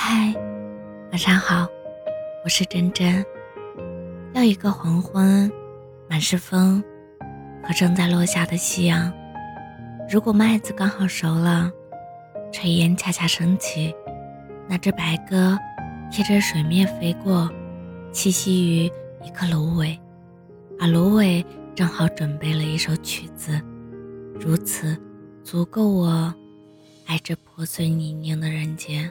嗨，晚上好，我是真真。要一个黄昏，满是风和正在落下的夕阳。如果麦子刚好熟了，炊烟恰恰升起，那只白鸽贴着水面飞过，栖息于一棵芦苇，而芦苇正好准备了一首曲子，如此足够我爱这破碎泥泞的人间。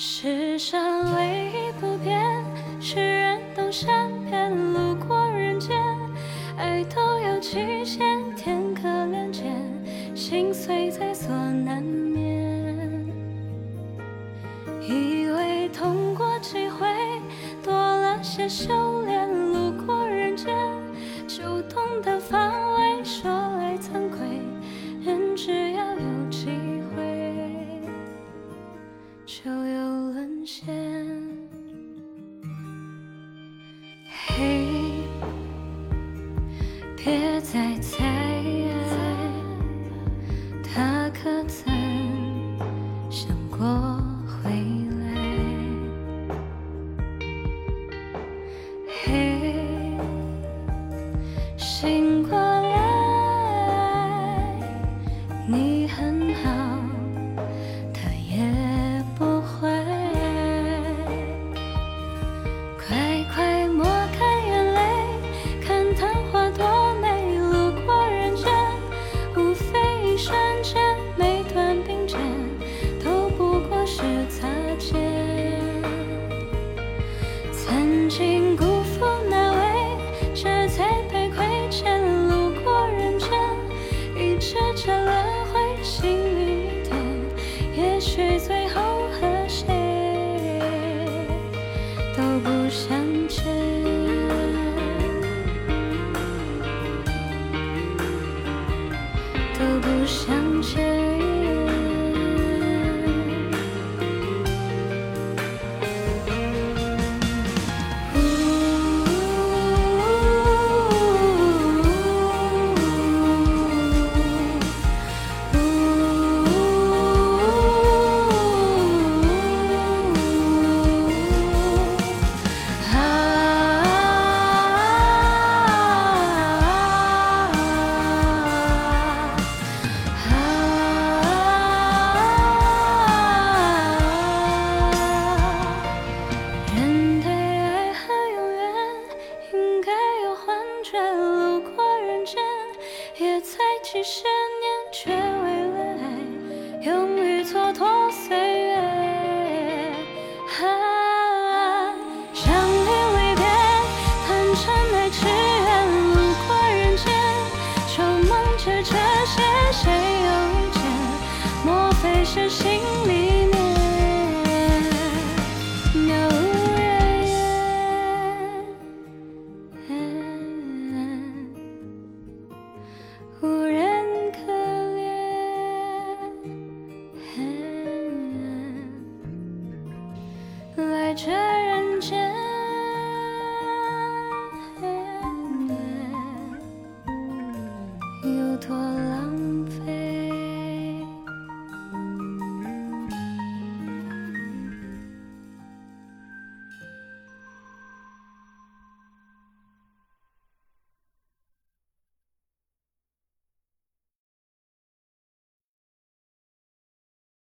世上唯一不变，是人都善变。路过人间，爱都有期限，天可怜见，心碎在所难免。以为痛过几回，多了些修炼。就要沦陷，嘿，别再猜，都无人可怜。爱人